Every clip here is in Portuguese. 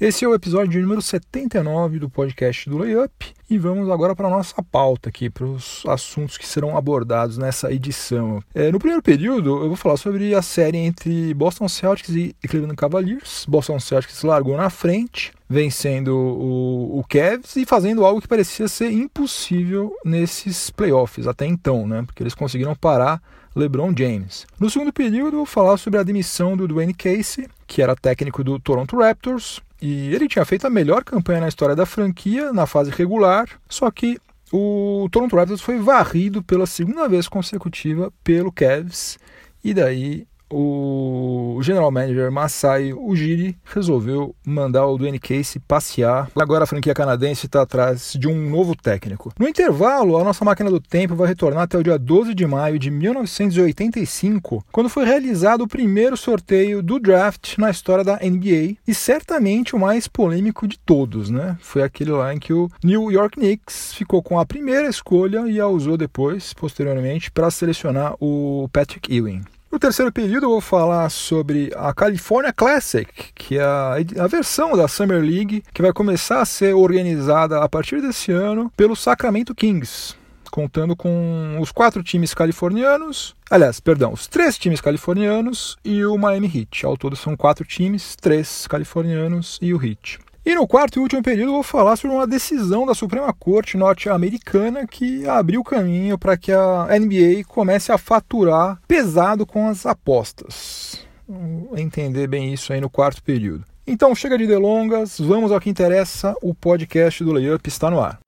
Esse é o episódio número 79 do podcast do Layup e vamos agora para a nossa pauta aqui, para os assuntos que serão abordados nessa edição. É, no primeiro período, eu vou falar sobre a série entre Boston Celtics e Cleveland Cavaliers. Boston Celtics largou na frente, vencendo o, o Cavs e fazendo algo que parecia ser impossível nesses playoffs até então, né? Porque eles conseguiram parar LeBron James. No segundo período, eu vou falar sobre a demissão do Dwayne Casey, que era técnico do Toronto Raptors, e ele tinha feito a melhor campanha na história da franquia na fase regular, só que o Toronto Raptors foi varrido pela segunda vez consecutiva pelo Cavs, e daí o general manager Masai Ujiri resolveu mandar o Dwayne Casey passear. Agora a franquia canadense está atrás de um novo técnico. No intervalo, a nossa máquina do tempo vai retornar até o dia 12 de maio de 1985, quando foi realizado o primeiro sorteio do draft na história da NBA e certamente o mais polêmico de todos, né? Foi aquele lá em que o New York Knicks ficou com a primeira escolha e a usou depois, posteriormente, para selecionar o Patrick Ewing. No terceiro período eu vou falar sobre a California Classic, que é a, a, versão da Summer League que vai começar a ser organizada a partir desse ano pelo Sacramento Kings, contando com os quatro times californianos, aliás, perdão, os três times californianos e o Miami Heat. Ao todo são quatro times, três californianos e o Heat. E no quarto e último período vou falar sobre uma decisão da Suprema Corte norte-americana que abriu caminho para que a NBA comece a faturar pesado com as apostas. Vamos entender bem isso aí no quarto período. Então chega de delongas, vamos ao que interessa, o podcast do Layup está no ar.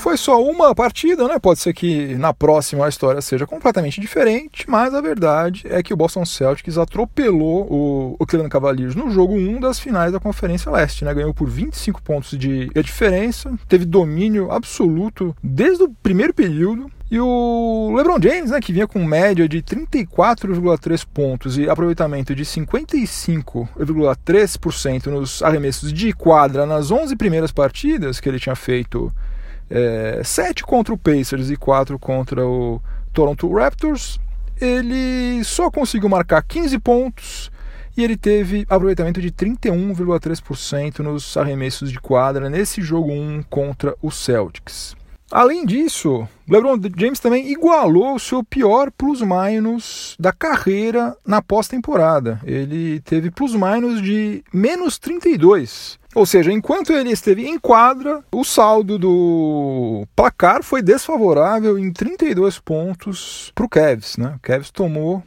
Foi só uma partida, né? Pode ser que na próxima a história seja completamente diferente, mas a verdade é que o Boston Celtics atropelou o, o Cleveland Cavaliers no jogo 1 das finais da Conferência Leste, né? Ganhou por 25 pontos de diferença, teve domínio absoluto desde o primeiro período, e o LeBron James, né, que vinha com média de 34,3 pontos e aproveitamento de 55,3% nos arremessos de quadra nas 11 primeiras partidas que ele tinha feito é, 7 contra o Pacers e 4 contra o Toronto Raptors, ele só conseguiu marcar 15 pontos e ele teve aproveitamento de 31,3% nos arremessos de quadra nesse jogo 1 contra o Celtics. Além disso, LeBron James também igualou o seu pior plus-minus da carreira na pós-temporada. Ele teve plus-minus de menos 32. Ou seja, enquanto ele esteve em quadra, o saldo do placar foi desfavorável em 32 pontos para o Cavs. Né? O Cavs tomou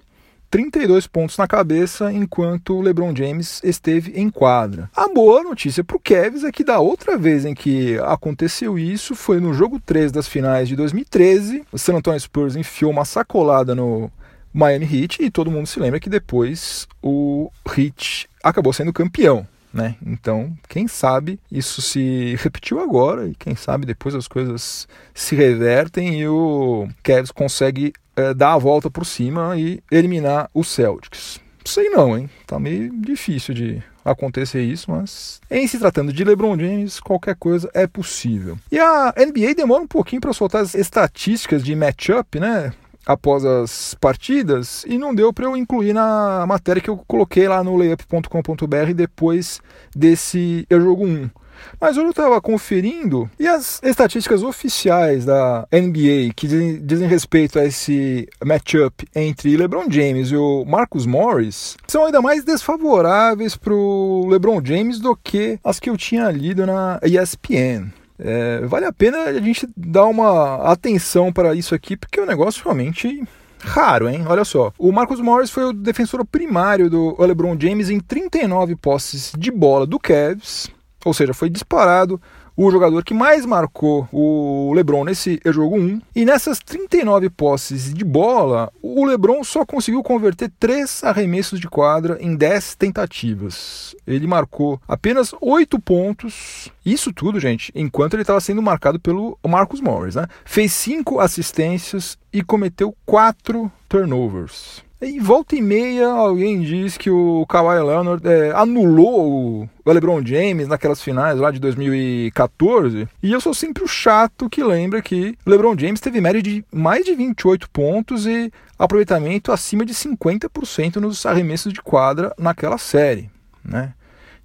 32 pontos na cabeça enquanto o LeBron James esteve em quadra. A boa notícia para o Cavs é que da outra vez em que aconteceu isso foi no jogo 3 das finais de 2013. O San Antonio Spurs enfiou uma sacolada no Miami Heat e todo mundo se lembra que depois o Heat acabou sendo campeão. Né? Então, quem sabe isso se repetiu agora e quem sabe depois as coisas se revertem e o Cavs consegue é, dar a volta por cima e eliminar o Celtics. Sei não, hein? Tá meio difícil de acontecer isso, mas em se tratando de LeBron James, qualquer coisa é possível. E a NBA demora um pouquinho para soltar as estatísticas de matchup, né? após as partidas e não deu para eu incluir na matéria que eu coloquei lá no layup.com.br depois desse jogo 1. Mas eu estava conferindo e as estatísticas oficiais da NBA que dizem, dizem respeito a esse matchup entre LeBron James e o Marcus Morris são ainda mais desfavoráveis para o LeBron James do que as que eu tinha lido na ESPN. É, vale a pena a gente dar uma atenção para isso aqui, porque é um negócio realmente raro, hein? Olha só. O Marcus Morris foi o defensor primário do LeBron James em 39 posses de bola do Cavs, ou seja, foi disparado o jogador que mais marcou o LeBron nesse jogo 1. E nessas 39 posses de bola, o LeBron só conseguiu converter 3 arremessos de quadra em 10 tentativas. Ele marcou apenas 8 pontos. Isso tudo, gente, enquanto ele estava sendo marcado pelo Marcus Morris. Né? Fez 5 assistências e cometeu 4 turnovers. E volta e meia alguém diz que o Kawhi Leonard é, anulou o LeBron James naquelas finais lá de 2014. E eu sou sempre o chato que lembra que LeBron James teve média de mais de 28 pontos e aproveitamento acima de 50% nos arremessos de quadra naquela série, né?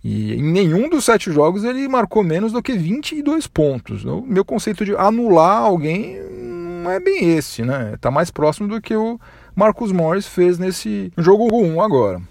E em nenhum dos sete jogos ele marcou menos do que 22 pontos. O meu conceito de anular alguém não é bem esse, né? Tá mais próximo do que o Marcus Morris fez nesse jogo 1 agora.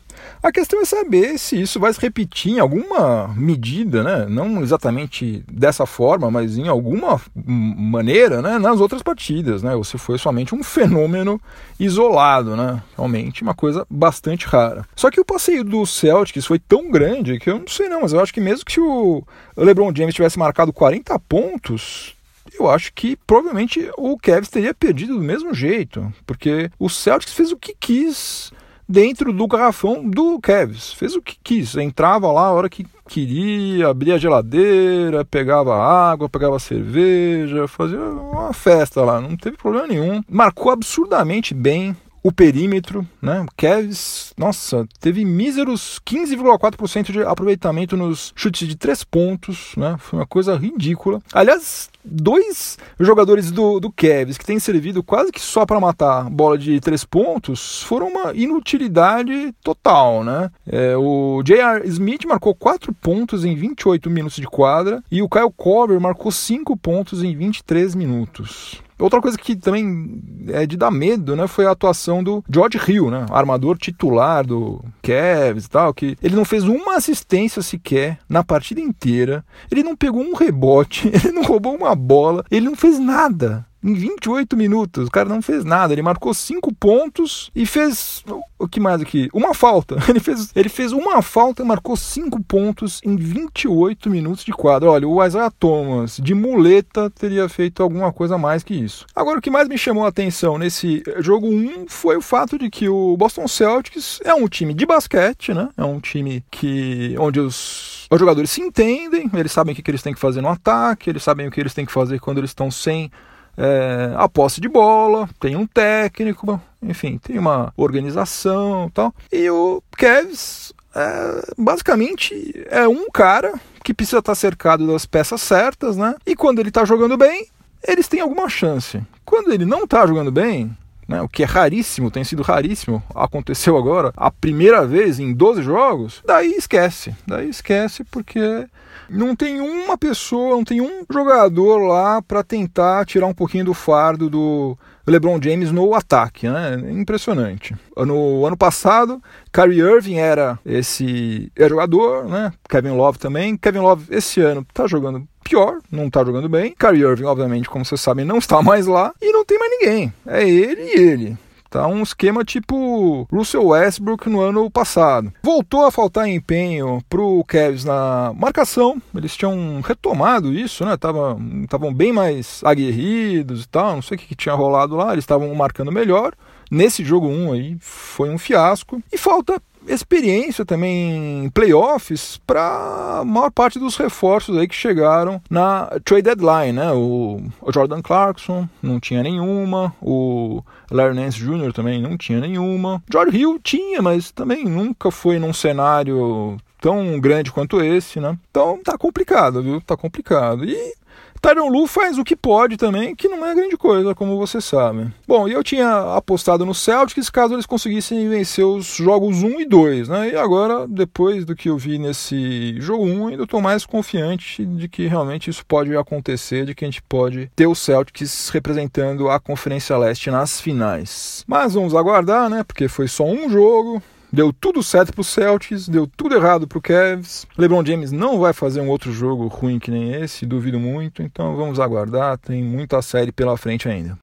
A questão é saber se isso vai se repetir em alguma medida, né? não exatamente dessa forma, mas em alguma maneira né? nas outras partidas, né? ou se foi somente um fenômeno isolado, né? realmente uma coisa bastante rara. Só que o passeio do Celtics foi tão grande que eu não sei não, mas eu acho que mesmo que o LeBron James tivesse marcado 40 pontos, eu acho que provavelmente o Cavs teria perdido do mesmo jeito, porque o Celtics fez o que quis dentro do garrafão do Cavs, fez o que quis, entrava lá a hora que queria, abria a geladeira, pegava água, pegava cerveja, fazia uma festa lá, não teve problema nenhum. Marcou absurdamente bem, o perímetro, né? O Cavs, nossa, teve míseros 15,4% de aproveitamento nos chutes de três pontos, né? Foi uma coisa ridícula. Aliás, dois jogadores do, do Cavs que têm servido quase que só para matar bola de três pontos foram uma inutilidade total, né? É, o J.R. Smith marcou quatro pontos em 28 minutos de quadra e o Kyle Korver marcou cinco pontos em 23 minutos. Outra coisa que também é de dar medo, né, foi a atuação do George Hill, né, armador titular do Cavs e tal, que ele não fez uma assistência sequer na partida inteira, ele não pegou um rebote, ele não roubou uma bola, ele não fez nada em 28 minutos. O cara não fez nada. Ele marcou cinco pontos e fez. O que mais aqui? Uma falta. Ele fez, ele fez uma falta e marcou cinco pontos em 28 minutos de quadro. Olha, o Isaiah Thomas, de muleta, teria feito alguma coisa mais que isso. Agora, o que mais me chamou a atenção nesse jogo 1 foi o fato de que o Boston Celtics é um time de basquete, né? É um time que onde os, os jogadores se entendem, eles sabem o que, que eles têm que fazer no ataque, eles sabem o que eles têm que fazer quando eles estão sem é, a posse de bola, tem um técnico, enfim, tem uma organização tal. E o Kevs é, basicamente é um cara que precisa estar cercado das peças certas, né? E quando ele está jogando bem, eles têm alguma chance. Quando ele não está jogando bem, né, o que é raríssimo, tem sido raríssimo, aconteceu agora, a primeira vez em 12 jogos, daí esquece. Daí esquece porque não tem uma pessoa, não tem um jogador lá para tentar tirar um pouquinho do fardo do LeBron James no ataque, né? Impressionante. No ano passado, Kyrie Irving era esse jogador, né? Kevin Love também. Kevin Love esse ano tá jogando pior, não tá jogando bem. Kyrie Irving, obviamente, como vocês sabem, não está mais lá e não tem mais ninguém. É ele e ele. Tá um esquema tipo Russell Westbrook no ano passado. Voltou a faltar empenho pro Cavs na marcação. Eles tinham retomado isso, né? Estavam bem mais aguerridos e tal. Não sei o que, que tinha rolado lá. Eles estavam marcando melhor. Nesse jogo 1 aí foi um fiasco. E falta experiência também em playoffs para a maior parte dos reforços aí que chegaram na trade deadline, né? O, Jordan Clarkson não tinha nenhuma, o Larry Nance Jr. também não tinha nenhuma, George Hill tinha, mas também nunca foi num cenário tão grande quanto esse, né? Então tá complicado, viu? Tá complicado. E Tyron Lu faz o que pode também, que não é grande coisa, como você sabe. Bom, e eu tinha apostado no Celtics caso eles conseguissem vencer os jogos 1 e 2, né? E agora, depois do que eu vi nesse jogo 1, ainda estou mais confiante de que realmente isso pode acontecer, de que a gente pode ter o Celtics representando a Conferência Leste nas finais. Mas vamos aguardar, né? Porque foi só um jogo, Deu tudo certo pro Celtics, deu tudo errado pro Cavs. LeBron James não vai fazer um outro jogo ruim que nem esse, duvido muito. Então vamos aguardar, tem muita série pela frente ainda.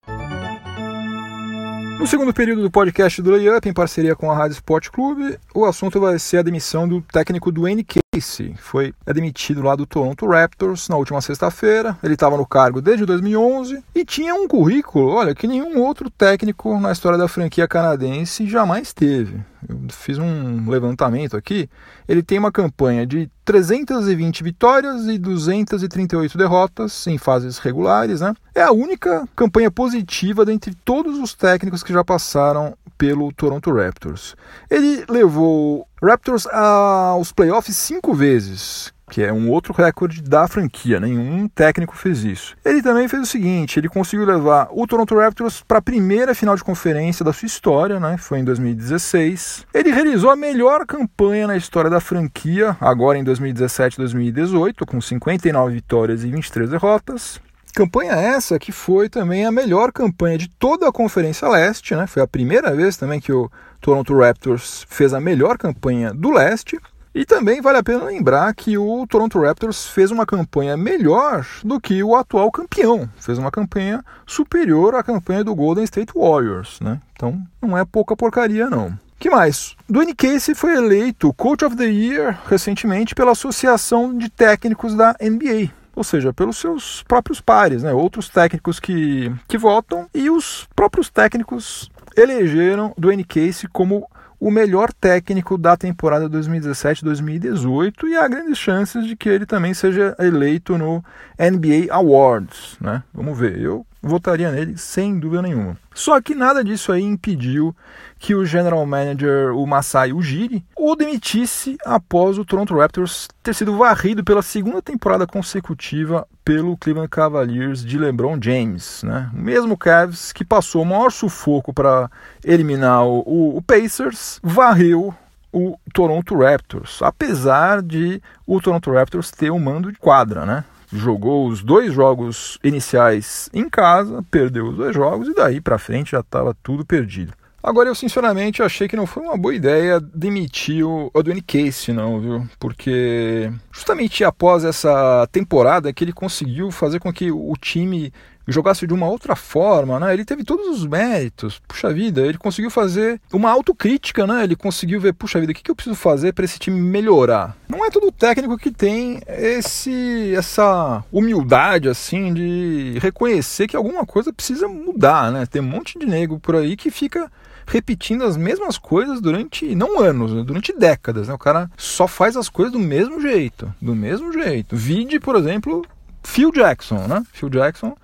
No segundo período do podcast do Layup, em parceria com a Rádio Sport Clube, o assunto vai ser a demissão do técnico Dwayne Casey. Foi demitido lá do Toronto Raptors na última sexta-feira. Ele estava no cargo desde 2011 e tinha um currículo, olha, que nenhum outro técnico na história da franquia canadense jamais teve eu fiz um levantamento aqui, ele tem uma campanha de 320 vitórias e 238 derrotas em fases regulares, né? É a única campanha positiva dentre todos os técnicos que já passaram pelo Toronto Raptors. Ele levou Raptors aos playoffs cinco vezes, que é um outro recorde da franquia, nenhum técnico fez isso. Ele também fez o seguinte, ele conseguiu levar o Toronto Raptors para a primeira final de conferência da sua história, né? Foi em 2016. Ele realizou a melhor campanha na história da franquia, agora em 2017-2018, com 59 vitórias e 23 derrotas. Campanha essa que foi também a melhor campanha de toda a Conferência Leste, né? Foi a primeira vez também que o Toronto Raptors fez a melhor campanha do Leste. E também vale a pena lembrar que o Toronto Raptors fez uma campanha melhor do que o atual campeão. Fez uma campanha superior à campanha do Golden State Warriors, né? Então não é pouca porcaria não. que mais? Dwayne Casey foi eleito Coach of the Year recentemente pela Associação de Técnicos da NBA. Ou seja, pelos seus próprios pares, né? outros técnicos que, que votam, e os próprios técnicos elegeram Dwayne Casey como o melhor técnico da temporada 2017-2018 e há grandes chances de que ele também seja eleito no NBA Awards, né? Vamos ver. Eu votaria nele sem dúvida nenhuma. Só que nada disso aí impediu que o general manager, o Masai Ujiri, o demitisse após o Toronto Raptors ter sido varrido pela segunda temporada consecutiva pelo Cleveland Cavaliers de LeBron James, né? O mesmo Cavs que passou o maior sufoco para eliminar o, o, Pacers, varreu o Toronto Raptors, apesar de o Toronto Raptors ter um mando de quadra, né? Jogou os dois jogos iniciais em casa, perdeu os dois jogos e daí para frente já estava tudo perdido. Agora, eu sinceramente achei que não foi uma boa ideia demitir o Edwin Case, não, viu? Porque justamente após essa temporada que ele conseguiu fazer com que o time jogasse de uma outra forma, né? Ele teve todos os méritos. Puxa vida, ele conseguiu fazer uma autocrítica, né? Ele conseguiu ver, puxa vida, o que, eu preciso fazer para esse time melhorar? Não é todo técnico que tem esse essa humildade assim de reconhecer que alguma coisa precisa mudar, né? Tem um monte de nego por aí que fica repetindo as mesmas coisas durante não anos, né? durante décadas, né? O cara só faz as coisas do mesmo jeito, do mesmo jeito. Vide, por exemplo, Phil Jackson, né? Phil Jackson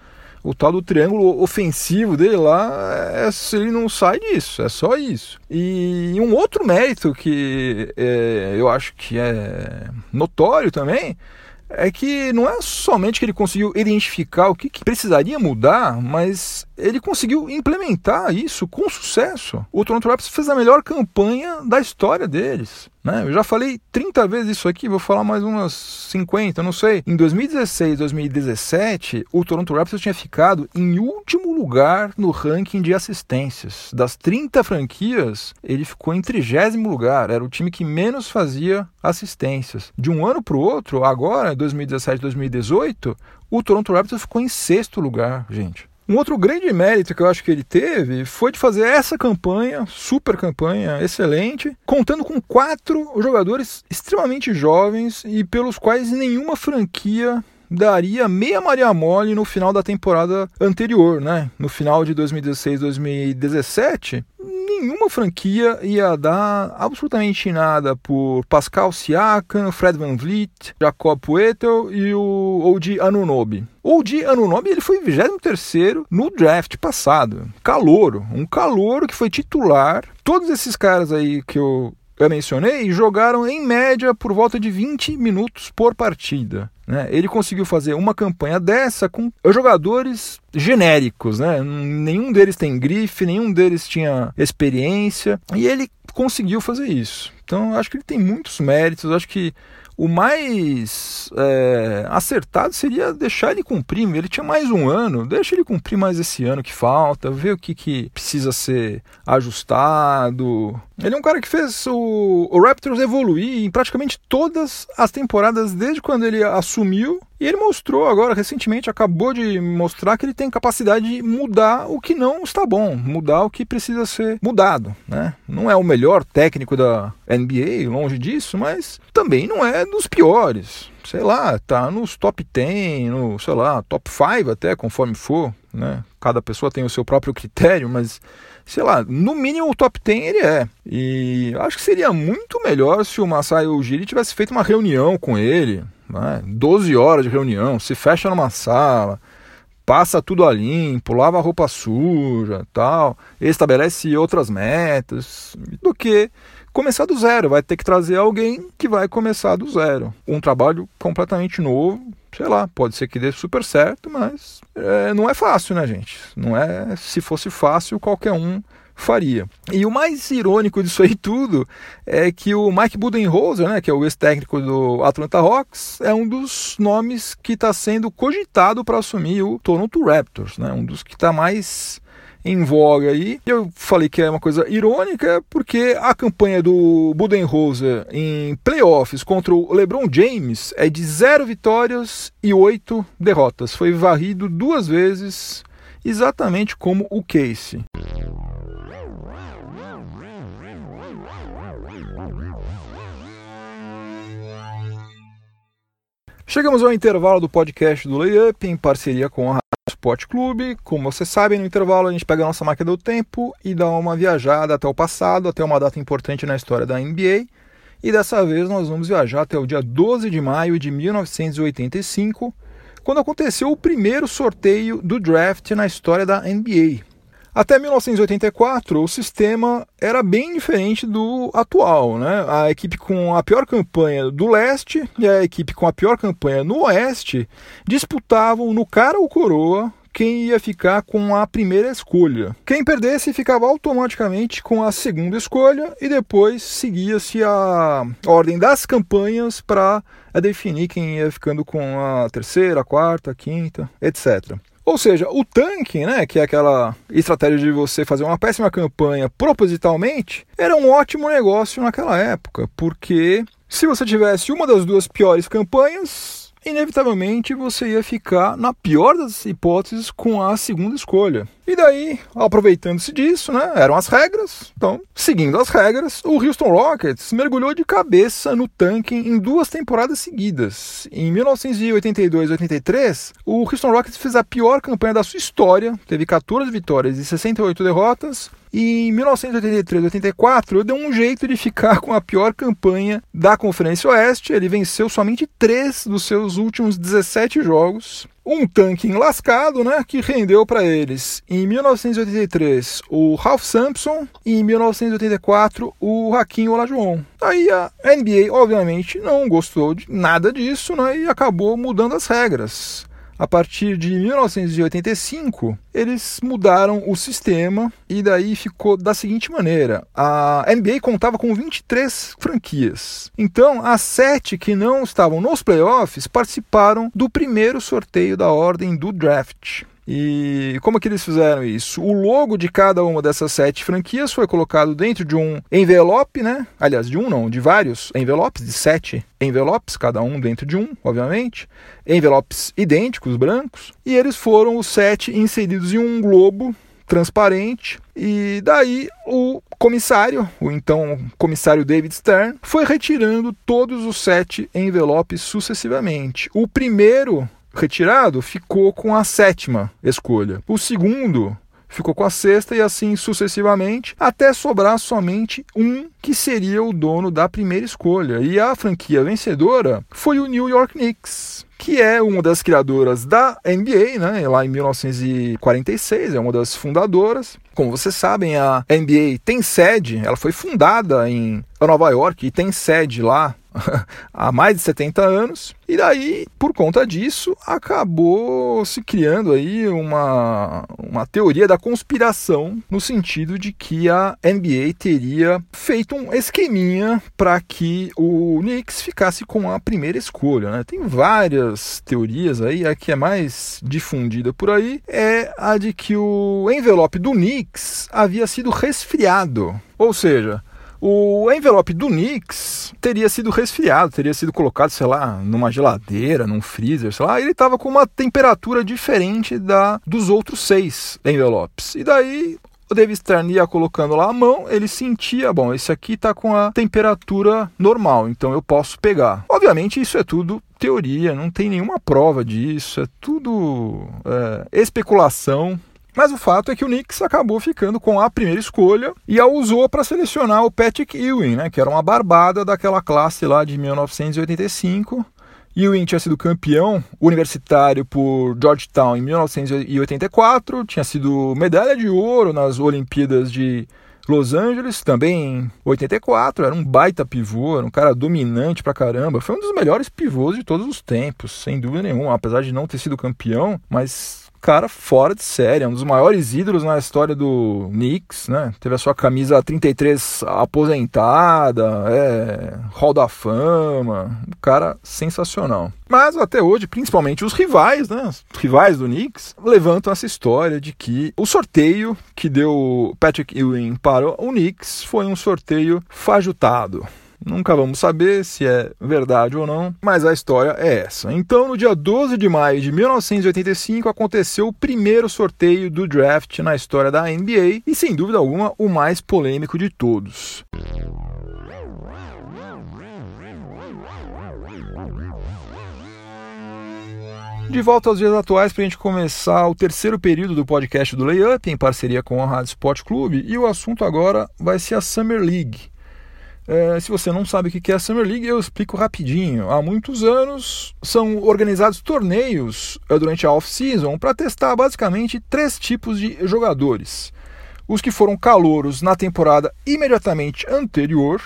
o tal do triângulo ofensivo dele lá, é, ele não sai disso, é só isso. E um outro mérito que é, eu acho que é notório também é que não é somente que ele conseguiu identificar o que, que, precisaria mudar, mas ele conseguiu implementar isso com sucesso. O Toronto Raptors fez a melhor campanha da história deles. Né? Eu já falei 30 vezes isso aqui, vou falar mais umas 50, não sei. Em 2016, 2017, o Toronto Raptors tinha ficado em último lugar no ranking de assistências. Das 30 franquias, ele ficou em 30 lugar. Era o time que menos fazia assistências. De um ano para o outro, agora, 2017, 2018, o Toronto Raptors ficou em sexto lugar, gente. Um outro grande mérito que eu acho que ele teve foi de fazer essa campanha, super campanha, excelente, contando com quatro jogadores extremamente jovens e pelos quais nenhuma franquia daria meia Maria Mole no final da temporada anterior, né? No final de 2016-2017, nenhuma franquia ia dar absolutamente nada por Pascal Siakam, Fred Van Vliet, Jacob Poeltl e o Oji Anunobi. Oji Anunobi ele foi 23º no draft passado. Calouro, um calouro que foi titular. Todos esses caras aí que eu eu mencionei jogaram em média por volta de 20 minutos por partida. Né? Ele conseguiu fazer uma campanha dessa com jogadores genéricos, né? nenhum deles tem grife, nenhum deles tinha experiência, e ele conseguiu fazer isso. Então, acho que ele tem muitos méritos, acho que o mais é, acertado seria deixar ele cumprir. Ele tinha mais um ano, deixa ele cumprir mais esse ano que falta, ver o que, que precisa ser ajustado. Ele é um cara que fez o, o Raptors evoluir em praticamente todas as temporadas desde quando ele assumiu e ele mostrou agora, recentemente, acabou de mostrar que ele tem capacidade de mudar o que não está bom, mudar o que precisa ser mudado. Né? Não é o melhor técnico da NBA, longe disso, mas também não é dos piores. Sei lá, tá nos top 10, no, sei lá, top 5 até, conforme for. Né? Cada pessoa tem o seu próprio critério, mas sei lá, no mínimo o top 10 ele é. E acho que seria muito melhor se o Masai Ujiri tivesse feito uma reunião com ele, né? 12 horas de reunião, se fecha numa sala, passa tudo a limpo, lava a roupa suja, tal, estabelece outras metas, do que começar do zero. Vai ter que trazer alguém que vai começar do zero. Um trabalho completamente novo, sei lá, pode ser que dê super certo, mas é, não é fácil, né, gente? Não é. Se fosse fácil, qualquer um faria. E o mais irônico disso aí tudo é que o Mike Budenholzer, né, que é o ex-técnico do Atlanta Hawks, é um dos nomes que está sendo cogitado para assumir o Toronto Raptors, né, um dos que está mais em voga aí. Eu falei que é uma coisa irônica porque a campanha do Budenholzer em playoffs contra o LeBron James é de zero vitórias e oito derrotas. Foi varrido duas vezes, exatamente como o Casey. Chegamos ao intervalo do podcast do Layup em parceria com a Rádio Sport Clube. Como vocês sabem, no intervalo a gente pega a nossa máquina do tempo e dá uma viajada até o passado, até uma data importante na história da NBA. E dessa vez nós vamos viajar até o dia 12 de maio de 1985, quando aconteceu o primeiro sorteio do draft na história da NBA. Até 1984, o sistema era bem diferente do atual. Né? A equipe com a pior campanha do leste e a equipe com a pior campanha no oeste disputavam no cara ou coroa quem ia ficar com a primeira escolha. Quem perdesse ficava automaticamente com a segunda escolha e depois seguia-se a ordem das campanhas para definir quem ia ficando com a terceira, quarta, quinta, etc. Ou seja, o tanque, né, que é aquela estratégia de você fazer uma péssima campanha propositalmente, era um ótimo negócio naquela época, porque se você tivesse uma das duas piores campanhas, inevitavelmente você ia ficar, na pior das hipóteses, com a segunda escolha. E daí, aproveitando-se disso, né, eram as regras. Então, seguindo as regras, o Houston Rockets mergulhou de cabeça no tanque em duas temporadas seguidas. Em 1982 e 83, o Houston Rockets fez a pior campanha da sua história, teve 14 vitórias e 68 derrotas, e em 1983 84, deu um jeito de ficar com a pior campanha da Conferência Oeste. Ele venceu somente três dos seus últimos 17 jogos. Um tanque enlascado, né, que rendeu para eles em 1983 o Ralph Sampson e em 1984 o Hakim Olajuwon. Aí a NBA, obviamente, não gostou de nada disso né, e acabou mudando as regras a partir de 1985, eles mudaram o sistema e daí ficou da seguinte maneira: a NBA contava com 23 franquias. Então, as sete que não estavam nos playoffs participaram do primeiro sorteio da ordem do draft. E como que eles fizeram isso? O logo de cada uma dessas sete franquias foi colocado dentro de um envelope, né? Aliás, de um não, de vários envelopes, de sete envelopes, cada um dentro de um, obviamente. Envelopes idênticos, brancos. E eles foram os sete inseridos em um globo transparente. E daí o comissário, o então comissário David Stern, foi retirando todos os sete envelopes sucessivamente. O primeiro retirado ficou com a sétima escolha. O segundo ficou com a sexta e assim sucessivamente, até sobrar somente um que seria o dono da primeira escolha. E a franquia vencedora foi o New York Knicks, que é uma das criadoras da NBA, né, lá em 1946, é uma das fundadoras. Como vocês sabem, a NBA tem sede, ela foi fundada em Nova York e tem sede lá há mais de 70 anos. E daí, por conta disso, acabou se criando aí uma, uma teoria da conspiração no sentido de que a NBA teria feito um esqueminha para que o Knicks ficasse com a primeira escolha. Né? Tem várias teorias aí, a que é mais difundida por aí é a de que o envelope do Knicks havia sido resfriado. Ou seja, o envelope do Knicks teria sido resfriado, teria sido colocado, sei lá, numa geladeira, num freezer, sei lá. Ele estava com uma temperatura diferente da dos outros seis envelopes. E daí o David Stern ia colocando lá a mão, ele sentia, bom, esse aqui está com a temperatura normal, então eu posso pegar. Obviamente isso é tudo teoria, não tem nenhuma prova disso, é tudo é, especulação. Mas o fato é que o Knicks acabou ficando com a primeira escolha e a usou para selecionar o Patrick Ewing, né, que era uma barbada daquela classe lá de 1985 Ewing tinha sido campeão universitário por Georgetown em 1984, tinha sido medalha de ouro nas Olimpíadas de Los Angeles, também em 84, era um baita pivô, era um cara dominante pra caramba. Foi um dos melhores pivôs de todos os tempos, sem dúvida nenhuma, apesar de não ter sido campeão, mas cara fora de série, é um dos maiores ídolos na história do Knicks, né? Teve a sua camisa 33 aposentada, é, Hall da Fama, um cara sensacional. Mas até hoje, principalmente os rivais, né? Os rivais do Knicks, levantam essa história de que o sorteio que deu Patrick Ewing para o Knicks foi um sorteio fajutado. Nunca vamos saber se é verdade ou não, mas a história é essa. Então, no dia 12 de maio de 1985, aconteceu o primeiro sorteio do draft na história da NBA e, sem dúvida alguma, o mais polêmico de todos. De volta aos dias atuais para a gente começar o terceiro período do podcast do Layup em parceria com a Rádio Sport Clube e o assunto agora vai ser a Summer League. É, se você não sabe o que é a Summer League, eu explico rapidinho. Há muitos anos são organizados torneios é, durante a off-season para testar basicamente três tipos de jogadores. Os que foram calouros na temporada imediatamente anterior,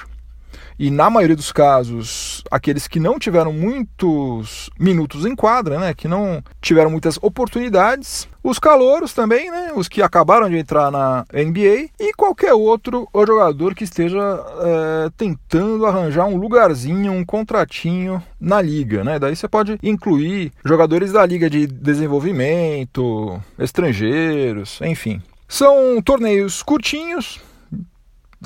e na maioria dos casos, aqueles que não tiveram muitos minutos em quadra, né, que não tiveram muitas oportunidades, os calouros também, né, os que acabaram de entrar na NBA e qualquer outro jogador que esteja é, tentando arranjar um lugarzinho, um contratinho na liga, né? Daí você pode incluir jogadores da liga de desenvolvimento, estrangeiros, enfim. São torneios curtinhos,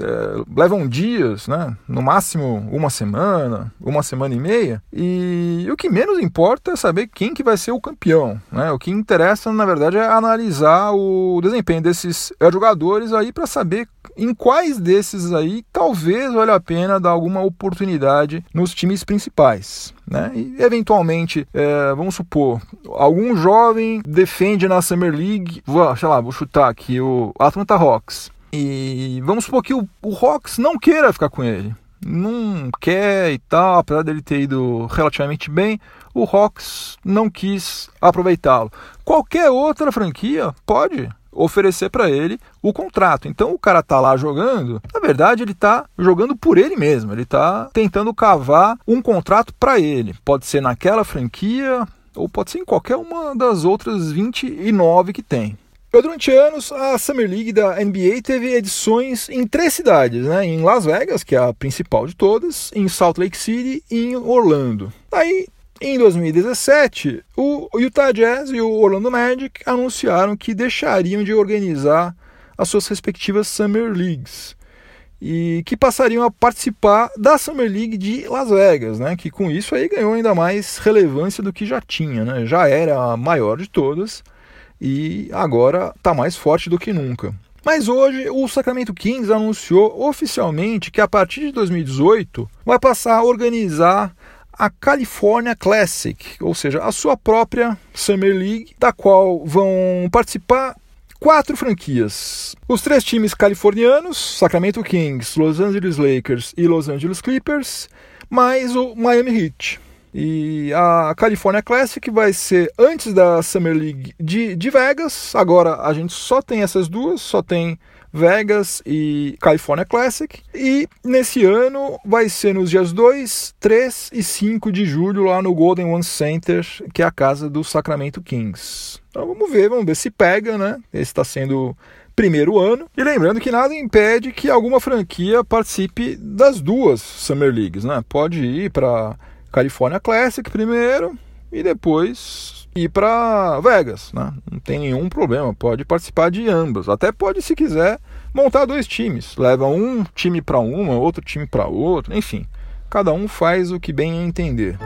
é, levam dias, né? no máximo uma semana, uma semana e meia, e o que menos importa é saber quem que vai ser o campeão. Né? O que interessa, na verdade, é analisar o desempenho desses jogadores aí para saber em quais desses aí talvez valha a pena dar alguma oportunidade nos times principais. Né? E eventualmente, é, vamos supor, algum jovem defende na Summer League, vou, sei lá, vou chutar aqui o Atlanta Hawks. E vamos supor que o, o Hawks não queira ficar com ele. Não quer e tal, apesar dele ter ido relativamente bem, o Hawks não quis aproveitá-lo. Qualquer outra franquia pode oferecer para ele o contrato. Então o cara tá lá jogando, na verdade ele tá jogando por ele mesmo, ele tá tentando cavar um contrato para ele. Pode ser naquela franquia ou pode ser em qualquer uma das outras 29 que tem. Durante anos, a Summer League da NBA teve edições em três cidades, né? em Las Vegas, que é a principal de todas, em Salt Lake City e em Orlando. Aí, em 2017, o Utah Jazz e o Orlando Magic anunciaram que deixariam de organizar as suas respectivas Summer Leagues e que passariam a participar da Summer League de Las Vegas, né? Que com isso aí ganhou ainda mais relevância do que já tinha, né? Já era a maior de todas e agora está mais forte do que nunca. Mas hoje o Sacramento Kings anunciou oficialmente que a partir de 2018 vai passar a organizar a California Classic, ou seja, a sua própria Summer League, da qual vão participar quatro franquias. Os três times californianos, Sacramento Kings, Los Angeles Lakers e Los Angeles Clippers, mais o Miami Heat. E a California Classic vai ser antes da Summer League de, de Vegas. Agora a gente só tem essas duas, só tem Vegas e California Classic. E nesse ano vai ser nos dias 2, 3 e 5 de julho lá no Golden One Center, que é a casa do Sacramento Kings. Então vamos ver, vamos ver se pega, né? Esse está sendo primeiro ano. E lembrando que nada impede que alguma franquia participe das duas Summer Leagues, né? Pode ir para California Classic primeiro e depois ir para Vegas, né? Não tem nenhum problema, pode participar de ambas. Até pode, se quiser, montar dois times. Leva um time para uma, outro time para outro, enfim. Cada um faz o que bem entender.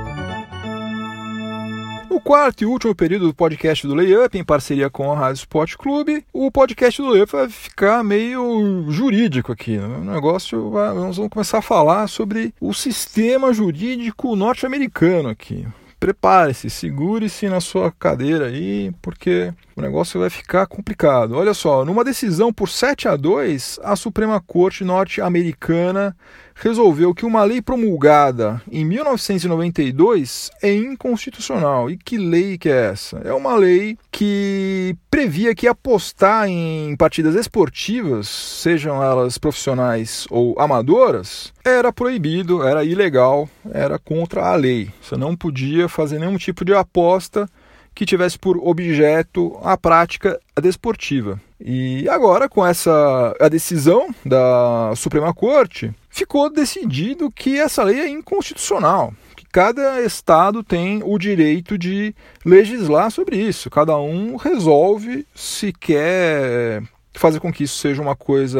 No quarto e último período do podcast do Layup, em parceria com a Rádio Sport Clube, o podcast do Layup vai ficar meio jurídico aqui. Né? O negócio, vai, nós vamos começar a falar sobre o sistema jurídico norte-americano aqui. Prepare-se, segure-se na sua cadeira aí, porque o negócio vai ficar complicado. Olha só, numa decisão por 7 a 2, a Suprema Corte norte-americana resolveu que uma lei promulgada em 1992 é inconstitucional. E que lei que é essa? É uma lei que previa que apostar em partidas esportivas, sejam elas profissionais ou amadoras, era proibido, era ilegal, era contra a lei. Você não podia fazer nenhum tipo de aposta que tivesse por objeto a prática desportiva. E agora, com essa a decisão da Suprema Corte, ficou decidido que essa lei é inconstitucional. Cada estado tem o direito de legislar sobre isso. Cada um resolve se quer fazer com que isso seja uma coisa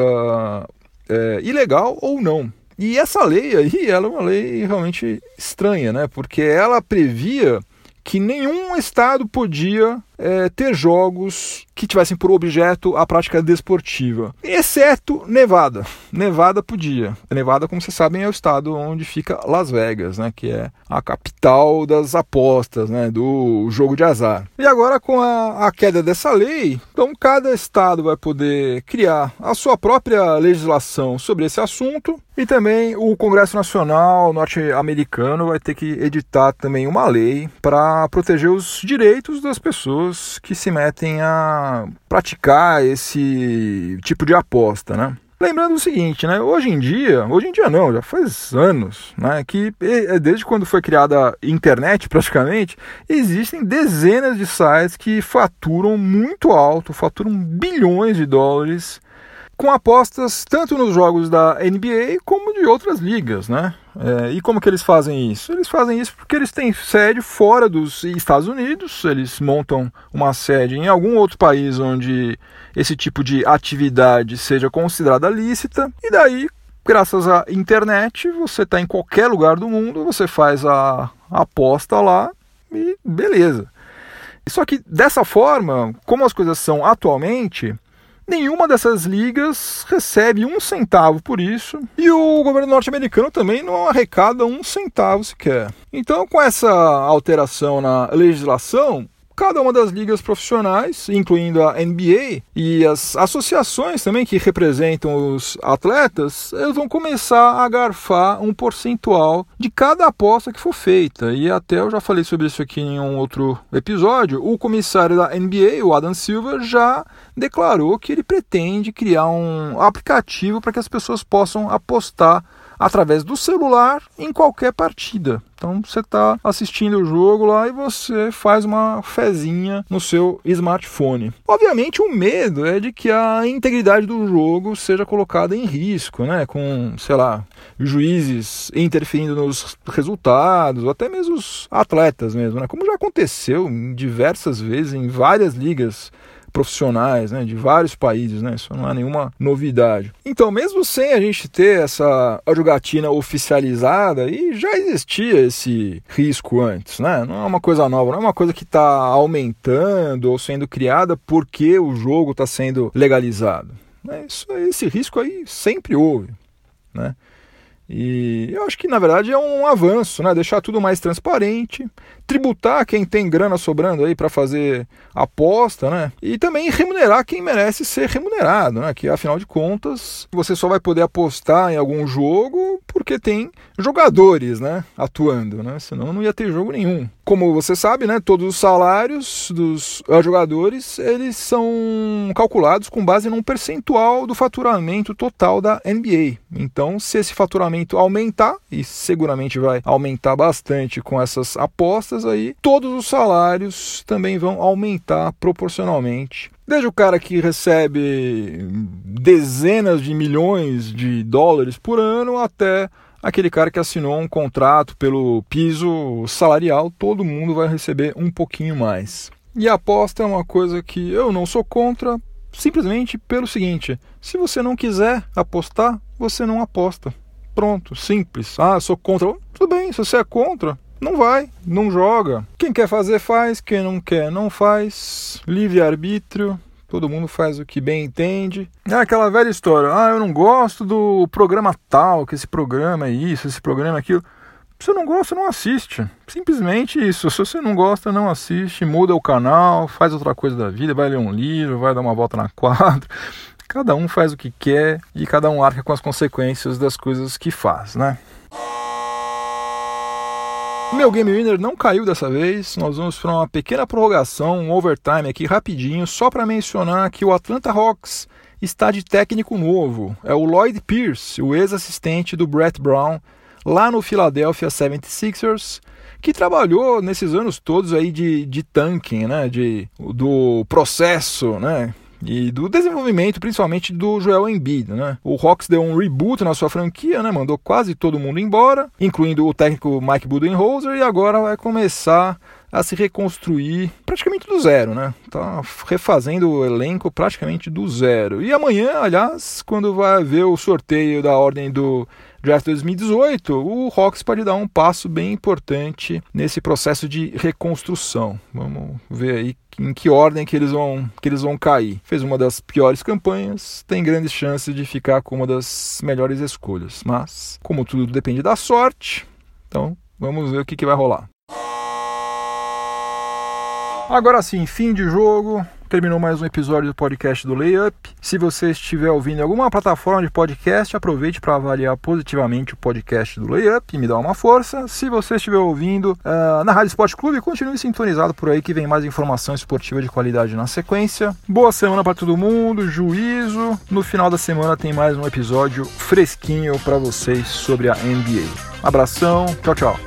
é, ilegal ou não. E essa lei aí, ela é uma lei realmente estranha, né? Porque ela previa que nenhum estado podia é, ter jogos que tivessem por objeto a prática desportiva, exceto Nevada. Nevada podia. Nevada, como vocês sabem, é o estado onde fica Las Vegas, né, que é a capital das apostas, né, do jogo de azar. E agora, com a, a queda dessa lei, então cada estado vai poder criar a sua própria legislação sobre esse assunto e também o Congresso Nacional norte-americano vai ter que editar também uma lei para proteger os direitos das pessoas que se metem a praticar esse tipo de aposta, né? Lembrando o seguinte, né? Hoje em dia, hoje em dia não, já faz anos, né? Que desde quando foi criada a internet, praticamente, existem dezenas de sites que faturam muito alto, faturam bilhões de dólares com apostas tanto nos jogos da NBA como de outras ligas, né? É, e como que eles fazem isso? Eles fazem isso porque eles têm sede fora dos Estados Unidos, eles montam uma sede em algum outro país onde esse tipo de atividade seja considerada lícita, e daí, graças à internet, você está em qualquer lugar do mundo, você faz a aposta lá e beleza. Só que dessa forma, como as coisas são atualmente, Nenhuma dessas ligas recebe um centavo por isso e o governo norte-americano também não arrecada um centavo sequer. Então, com essa alteração na legislação, cada uma das ligas profissionais, incluindo a NBA e as associações também que representam os atletas, eles vão começar a garfar um percentual de cada aposta que for feita. E até eu já falei sobre isso aqui em um outro episódio. O comissário da NBA, o Adam Silver, já declarou que ele pretende criar um aplicativo para que as pessoas possam apostar através do celular em qualquer partida. Então você está assistindo o jogo lá e você faz uma fezinha no seu smartphone. Obviamente o medo é de que a integridade do jogo seja colocada em risco, né? Com, sei lá, juízes interferindo nos resultados, ou até mesmo os atletas mesmo, né? Como já aconteceu diversas vezes em várias ligas profissionais né, de vários países, né? Isso não é nenhuma novidade. Então, mesmo sem a gente ter essa jogatina oficializada, e já existia esse risco antes, né? Não é uma coisa nova, não é uma coisa que está aumentando ou sendo criada porque o jogo está sendo legalizado. Né? Isso, esse risco aí sempre houve, né? E eu acho que na verdade é um avanço, né? Deixar tudo mais transparente, tributar quem tem grana sobrando aí para fazer aposta, né? E também remunerar quem merece ser remunerado, né? Que afinal de contas, você só vai poder apostar em algum jogo porque tem jogadores, né, atuando, né? Senão não ia ter jogo nenhum. Como você sabe, né, todos os salários dos jogadores, eles são calculados com base num percentual do faturamento total da NBA. Então, se esse faturamento aumentar, e seguramente vai aumentar bastante com essas apostas aí, todos os salários também vão aumentar proporcionalmente Desde o cara que recebe dezenas de milhões de dólares por ano até aquele cara que assinou um contrato pelo piso salarial, todo mundo vai receber um pouquinho mais. E a aposta é uma coisa que eu não sou contra, simplesmente pelo seguinte: se você não quiser apostar, você não aposta. Pronto, simples. Ah, sou contra. Tudo bem, se você é contra, não vai, não joga. Quem quer fazer, faz. Quem não quer, não faz. Livre-arbítrio. Todo mundo faz o que bem entende. É aquela velha história. Ah, eu não gosto do programa tal, que esse programa é isso, esse programa é aquilo. Se você não gosta, não assiste. Simplesmente isso. Se você não gosta, não assiste, muda o canal, faz outra coisa da vida, vai ler um livro, vai dar uma volta na quadra. Cada um faz o que quer e cada um arca com as consequências das coisas que faz, né? Meu Game Winner não caiu dessa vez. Nós vamos para uma pequena prorrogação, um overtime aqui rapidinho, só para mencionar que o Atlanta Hawks está de técnico novo. É o Lloyd Pierce, o ex-assistente do Brett Brown, lá no Philadelphia 76ers, que trabalhou nesses anos todos aí de, de tanking, né? De, do processo, né? E do desenvolvimento, principalmente do Joel Embiid, né? O Hawks deu um reboot na sua franquia, né? Mandou quase todo mundo embora, incluindo o técnico Mike Budenholzer, e agora vai começar a se reconstruir praticamente do zero, né? Tá refazendo o elenco praticamente do zero. E amanhã, aliás, quando vai haver o sorteio da ordem do Draft 2018, o Hawks pode dar um passo bem importante nesse processo de reconstrução. Vamos ver aí em que ordem que eles vão que eles vão cair. Fez uma das piores campanhas, tem grandes chances de ficar com uma das melhores escolhas. Mas, como tudo depende da sorte, então vamos ver o que, que vai rolar. Agora sim, fim de jogo terminou mais um episódio do podcast do Layup. Se você estiver ouvindo em alguma plataforma de podcast, aproveite para avaliar positivamente o podcast do Layup e me dá uma força. Se você estiver ouvindo uh, na Rádio Esporte Clube, continue sintonizado por aí que vem mais informação esportiva de qualidade na sequência. Boa semana para todo mundo, juízo. No final da semana tem mais um episódio fresquinho para vocês sobre a NBA. Abração, tchau, tchau.